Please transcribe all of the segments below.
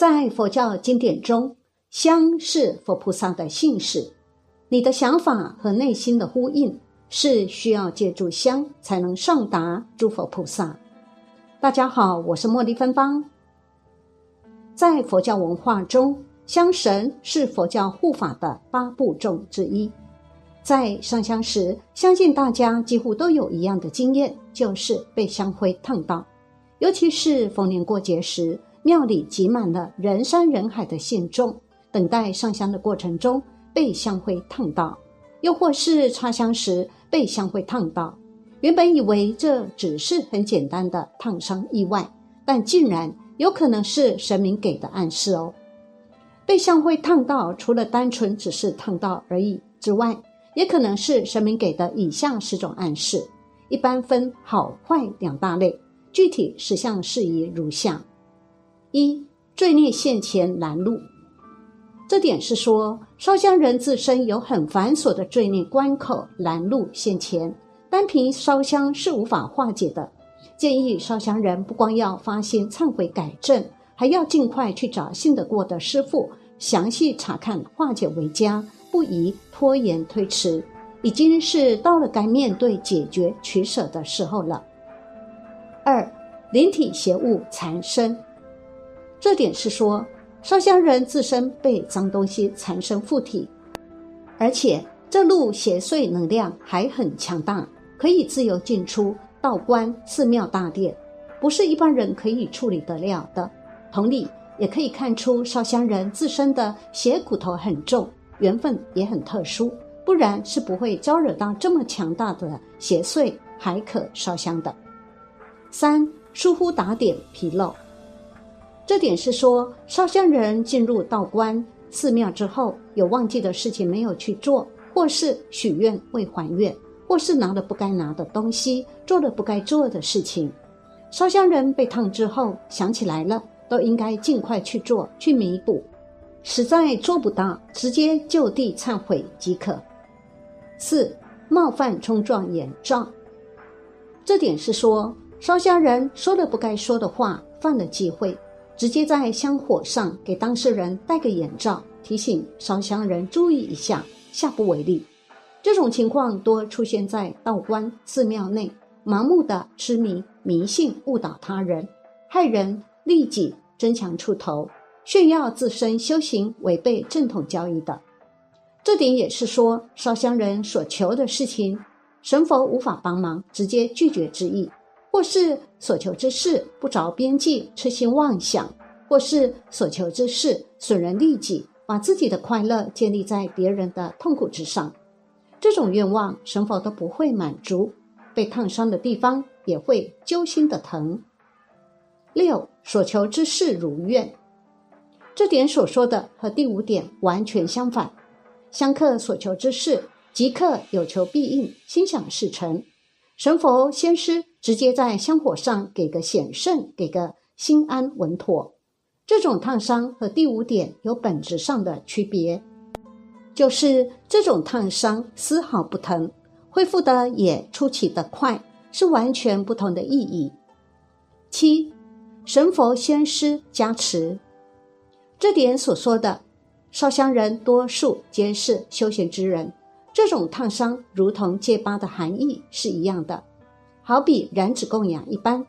在佛教经典中，香是佛菩萨的姓氏。你的想法和内心的呼应，是需要借助香才能上达诸佛菩萨。大家好，我是茉莉芬芳。在佛教文化中，香神是佛教护法的八部众之一。在上香时，相信大家几乎都有一样的经验，就是被香灰烫到。尤其是逢年过节时，庙里挤满了人山人海的信众，等待上香的过程中。被香灰烫到，又或是插香时被香灰烫到，原本以为这只是很简单的烫伤意外，但竟然有可能是神明给的暗示哦。被香灰烫到，除了单纯只是烫到而已之外，也可能是神明给的以下十种暗示，一般分好坏两大类，具体实相事宜如下：一、罪孽现前拦路。这点是说，烧香人自身有很繁琐的罪孽关口拦路现前，单凭烧香是无法化解的。建议烧香人不光要发心忏悔改正，还要尽快去找信得过的师傅详细查看化解为佳，不宜拖延推迟。已经是到了该面对解决取舍的时候了。二，灵体邪物缠身，这点是说。烧香人自身被脏东西缠身附体，而且这路邪祟能量还很强大，可以自由进出道观、寺庙、大殿，不是一般人可以处理得了的。同理，也可以看出烧香人自身的邪骨头很重，缘分也很特殊，不然是不会招惹到这么强大的邪祟，还可烧香的。三疏忽打点纰漏。这点是说，烧香人进入道观、寺庙之后，有忘记的事情没有去做，或是许愿未还愿，或是拿了不该拿的东西，做了不该做的事情。烧香人被烫之后想起来了，都应该尽快去做，去弥补。实在做不到，直接就地忏悔即可。四冒犯冲撞眼罩，这点是说，烧香人说了不该说的话，犯了忌讳。直接在香火上给当事人戴个眼罩，提醒烧香人注意一下，下不为例。这种情况多出现在道观、寺庙内，盲目的痴迷、迷信，误导他人，害人利己，争强出头，炫耀自身修行，违背正统教义的。这点也是说，烧香人所求的事情，神佛无法帮忙，直接拒绝之意。或是所求之事不着边际，痴心妄想；或是所求之事损人利己，把自己的快乐建立在别人的痛苦之上，这种愿望神佛都不会满足，被烫伤的地方也会揪心的疼。六所求之事如愿，这点所说的和第五点完全相反。香客所求之事即刻有求必应，心想事成。神佛仙师直接在香火上给个显圣，给个心安稳妥。这种烫伤和第五点有本质上的区别，就是这种烫伤丝毫不疼，恢复的也出奇的快，是完全不同的意义。七，神佛仙师加持，这点所说的烧香人多数皆是修行之人。这种烫伤如同戒疤的含义是一样的，好比燃脂供养一般。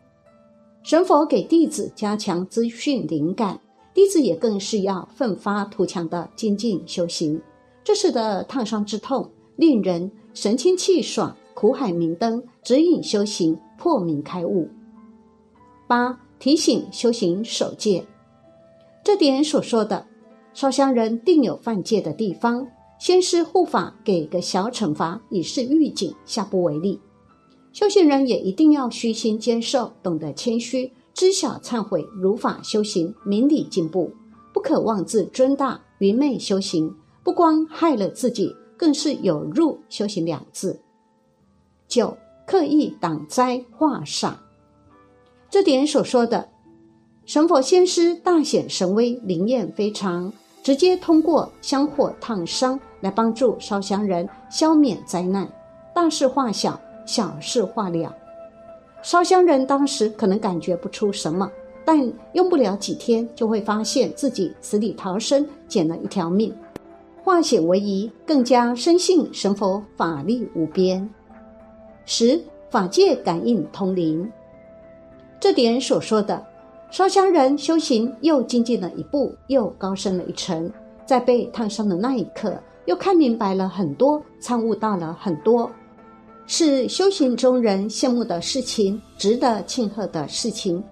神佛给弟子加强资讯灵感，弟子也更是要奋发图强的精进修行。这时的烫伤之痛，令人神清气爽，苦海明灯，指引修行破明开悟。八提醒修行守戒，这点所说的烧香人定有犯戒的地方。先师护法给个小惩罚以示预警，下不为例。修行人也一定要虚心接受，懂得谦虚，知晓忏悔，如法修行，明理进步，不可妄自尊大，愚昧修行，不光害了自己，更是有入修行两字。九刻意挡灾化煞，这点所说的神佛仙师大显神威，灵验非常，直接通过香火烫伤。来帮助烧香人消免灾难，大事化小，小事化了。烧香人当时可能感觉不出什么，但用不了几天，就会发现自己死里逃生，捡了一条命。化险为夷，更加深信神佛法力无边。十法界感应通灵，这点所说的烧香人修行又精进了一步，又高升了一层，在被烫伤的那一刻，又看明白了很多，参悟到了很多，是修行中人羡慕的事情，值得庆贺的事情。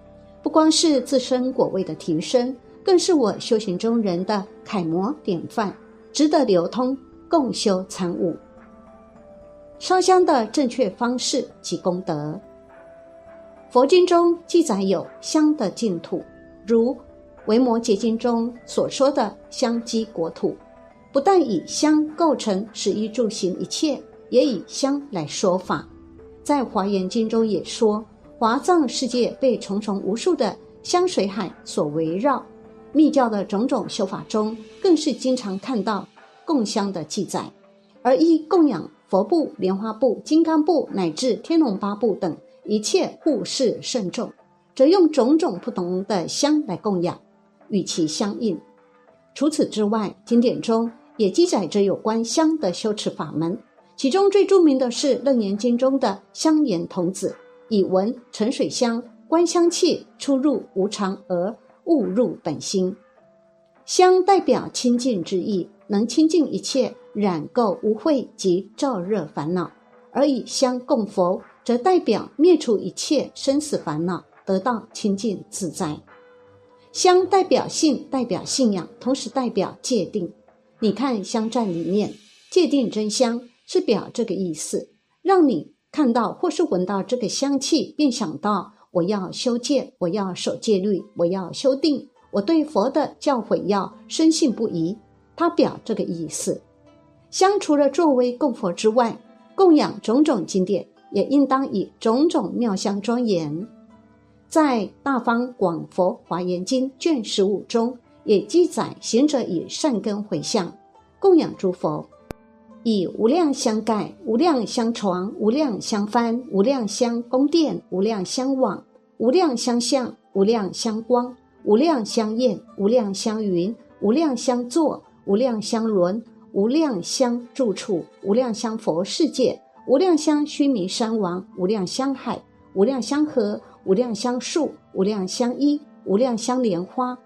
不光是自身果位的提升，更是我修行中人的楷模典范。值得流通共修参悟。烧香的正确方式及功德。佛经中记载有香的净土，如《维摩诘经》中所说的香积国土，不但以香构成食衣住行一切，也以香来说法。在《华严经》中也说，华藏世界被重重无数的香水海所围绕。密教的种种修法中，更是经常看到供香的记载，而一供养佛部、莲花部、金刚部乃至天龙八部等一切护世圣众，则用种种不同的香来供养，与其相应。除此之外，经典中也记载着有关香的修持法门，其中最著名的是《楞严经》中的香严童子，以闻沉水香，观香气出入无常而。悟入本心，香代表清净之意，能清净一切染垢污秽及燥热烦恼；而以香供佛，则代表灭除一切生死烦恼，得到清净自在。香代表性，代表信仰，同时代表界定。你看香站里面，界定真香是表这个意思，让你看到或是闻到这个香气，便想到。我要修戒，我要守戒律，我要修定，我对佛的教诲要深信不疑。他表这个意思。香除了作为供佛之外，供养种种经典，也应当以种种妙香庄严。在《大方广佛华严经》卷十五中，也记载行者以善根回向供养诸佛。以无量相盖、无量相床、无量相幡、无量相宫殿、无量相网、无量相像、无量相光、无量相焰、无量相云、无量相坐、无量相轮、无量相住处、无量相佛世界、无量相须弥山王、无量相海、无量相河、无量相树、无量相衣、无量相莲花，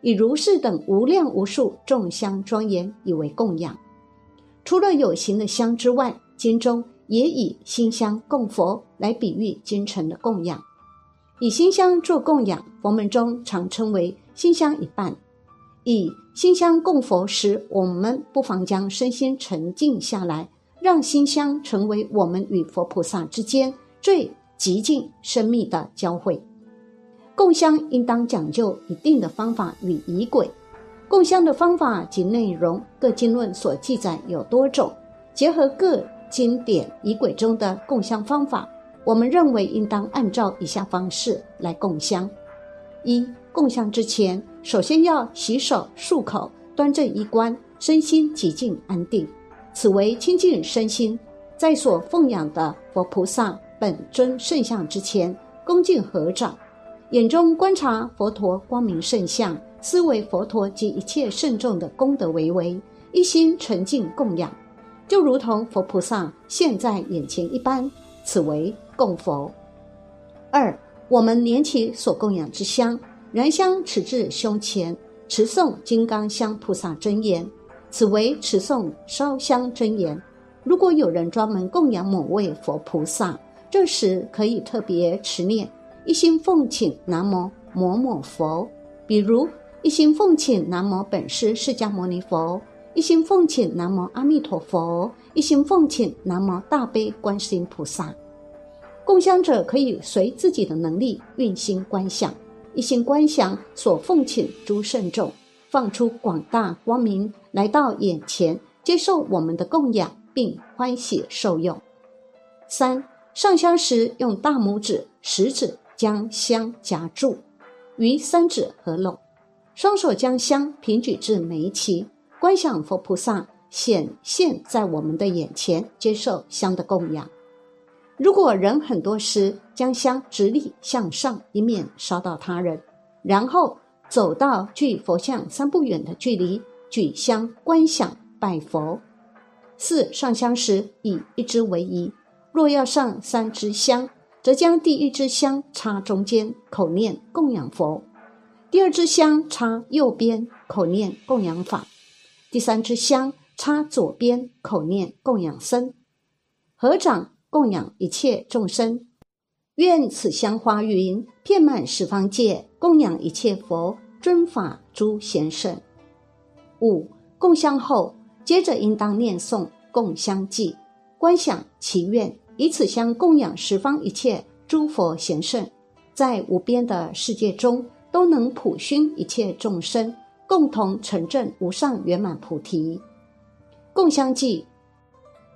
以如是等无量无数众相庄严，以为供养。除了有形的香之外，经中也以馨香供佛来比喻精诚的供养。以馨香做供养，佛门中常称为馨香一半。以馨香供佛时，我们不妨将身心沉静下来，让馨香成为我们与佛菩萨之间最极静深密的交汇。供香应当讲究一定的方法与仪轨。供香的方法及内容，各经论所记载有多种，结合各经典仪轨中的供香方法，我们认为应当按照以下方式来供香：一、供香之前，首先要洗手漱口，端正衣冠，身心极静安定，此为清净身心。在所奉养的佛菩萨本尊圣像之前，恭敬合掌，眼中观察佛陀光明圣像。思维佛陀及一切圣众的功德为为，一心纯净供养，就如同佛菩萨现在眼前一般，此为供佛。二，我们念起所供养之香，燃香持至胸前，持诵金刚香菩萨真言，此为持诵烧香真言。如果有人专门供养某位佛菩萨，这时可以特别持念，一心奉请南无某某佛，比如。一心奉请南无本师释迦牟尼佛，一心奉请南无阿弥陀佛，一心奉请南无大悲观世音菩萨。供香者可以随自己的能力运心观想，一心观想所奉请诸圣众，放出广大光明来到眼前，接受我们的供养，并欢喜受用。三上香时用大拇指、食指将香夹住，与三指合拢。双手将香平举至眉齐，观想佛菩萨显现在我们的眼前，接受香的供养。如果人很多时，将香直立向上，以免烧到他人。然后走到距佛像三步远的距离，举香观想拜佛。四上香时以一支为宜，若要上三支香，则将第一支香插中间，口念供养佛；第二支香插右边，口念供养法；第三支香插左边，口念供养僧。合掌供养一切众生，愿此香花云遍满十方界，供养一切佛尊法诸贤圣。五供香后。接着应当念诵供香偈，观想祈愿，以此香供养十方一切诸佛贤圣，在无边的世界中都能普熏一切众生，共同成正无上圆满菩提。共香偈：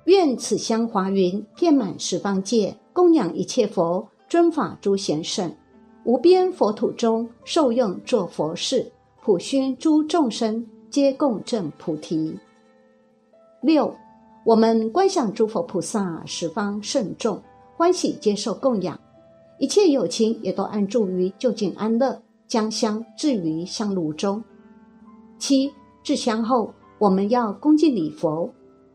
愿此香华云遍满十方界，供养一切佛尊法诸贤圣，无边佛土中受用作佛事，普熏诸众生，皆共证菩提。六，我们观想诸佛菩萨十方圣众欢喜接受供养，一切有情也都安住于就近安乐，将香置于香炉中。七，置香后，我们要恭敬礼佛，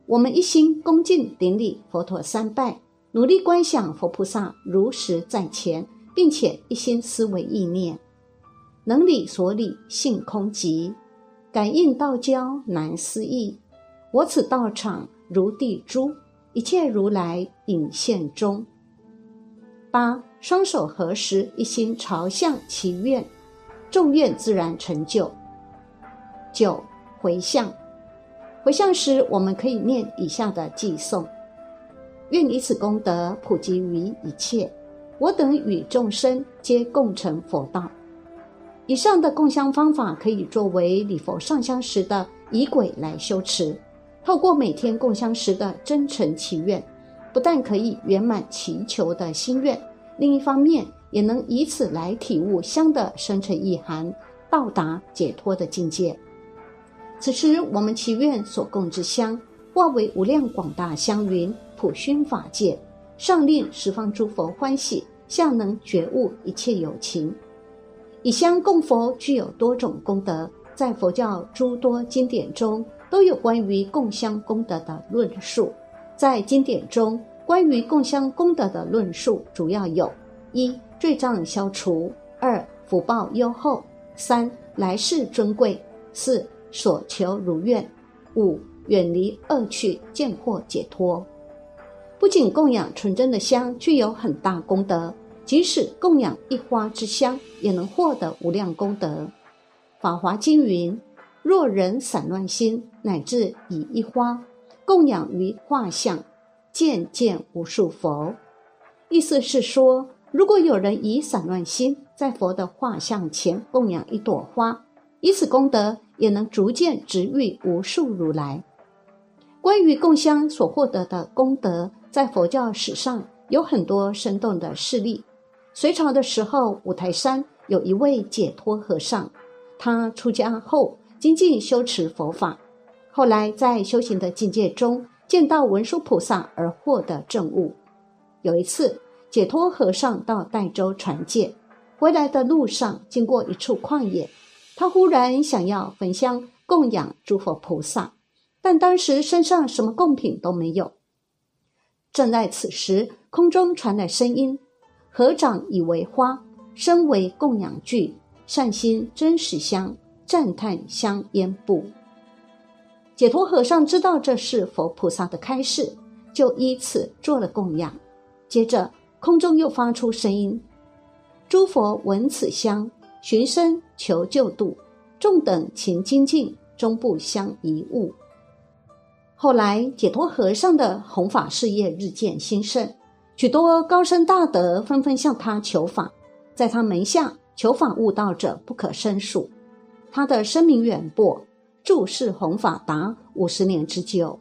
我们一心恭敬顶礼佛陀三拜，努力观想佛菩萨如实在前，并且一心思维意念，能理所理，性空寂，感应道交难思议。我此道场如地珠，一切如来隐现中。八双手合十，一心朝向祈愿，众愿自然成就。九回向，回向时我们可以念以下的偈颂：愿以此功德普及于一切，我等与众生皆共成佛道。以上的供香方法可以作为礼佛上香时的仪轨来修持。透过每天供香时的真诚祈愿，不但可以圆满祈求的心愿，另一方面也能以此来体悟香的深沉意涵，到达解脱的境界。此时，我们祈愿所供之香化为无量广大香云，普熏法界，上令十方诸佛欢喜，下能觉悟一切有情。以香供佛具有多种功德，在佛教诸多经典中。都有关于供香功德的论述，在经典中，关于供香功德的论述主要有：一、罪障消除；二、福报优厚；三、来世尊贵；四、所求如愿；五、远离恶趣，见获解脱。不仅供养纯真的香具有很大功德，即使供养一花之香，也能获得无量功德。法华经云。若人散乱心，乃至以一花供养于画像，见见无数佛。意思是说，如果有人以散乱心在佛的画像前供养一朵花，以此功德也能逐渐直遇无数如来。关于供香所获得的功德，在佛教史上有很多生动的事例。隋朝的时候，五台山有一位解脱和尚，他出家后。精进修持佛法，后来在修行的境界中见到文殊菩萨而获得证悟。有一次，解脱和尚到代州传戒，回来的路上经过一处旷野，他忽然想要焚香供养诸佛菩萨，但当时身上什么贡品都没有。正在此时，空中传来声音：“合掌以为花，身为供养具，善心真实香。”赞叹香烟布，解脱和尚知道这是佛菩萨的开示，就依此做了供养。接着，空中又发出声音：“诸佛闻此香，寻声求救度，众等勤精进，终不相遗误。”后来，解脱和尚的弘法事业日渐兴盛，许多高僧大德纷纷向他求法，在他门下求法悟道者不可胜数。他的声名远播，注释弘法达五十年之久。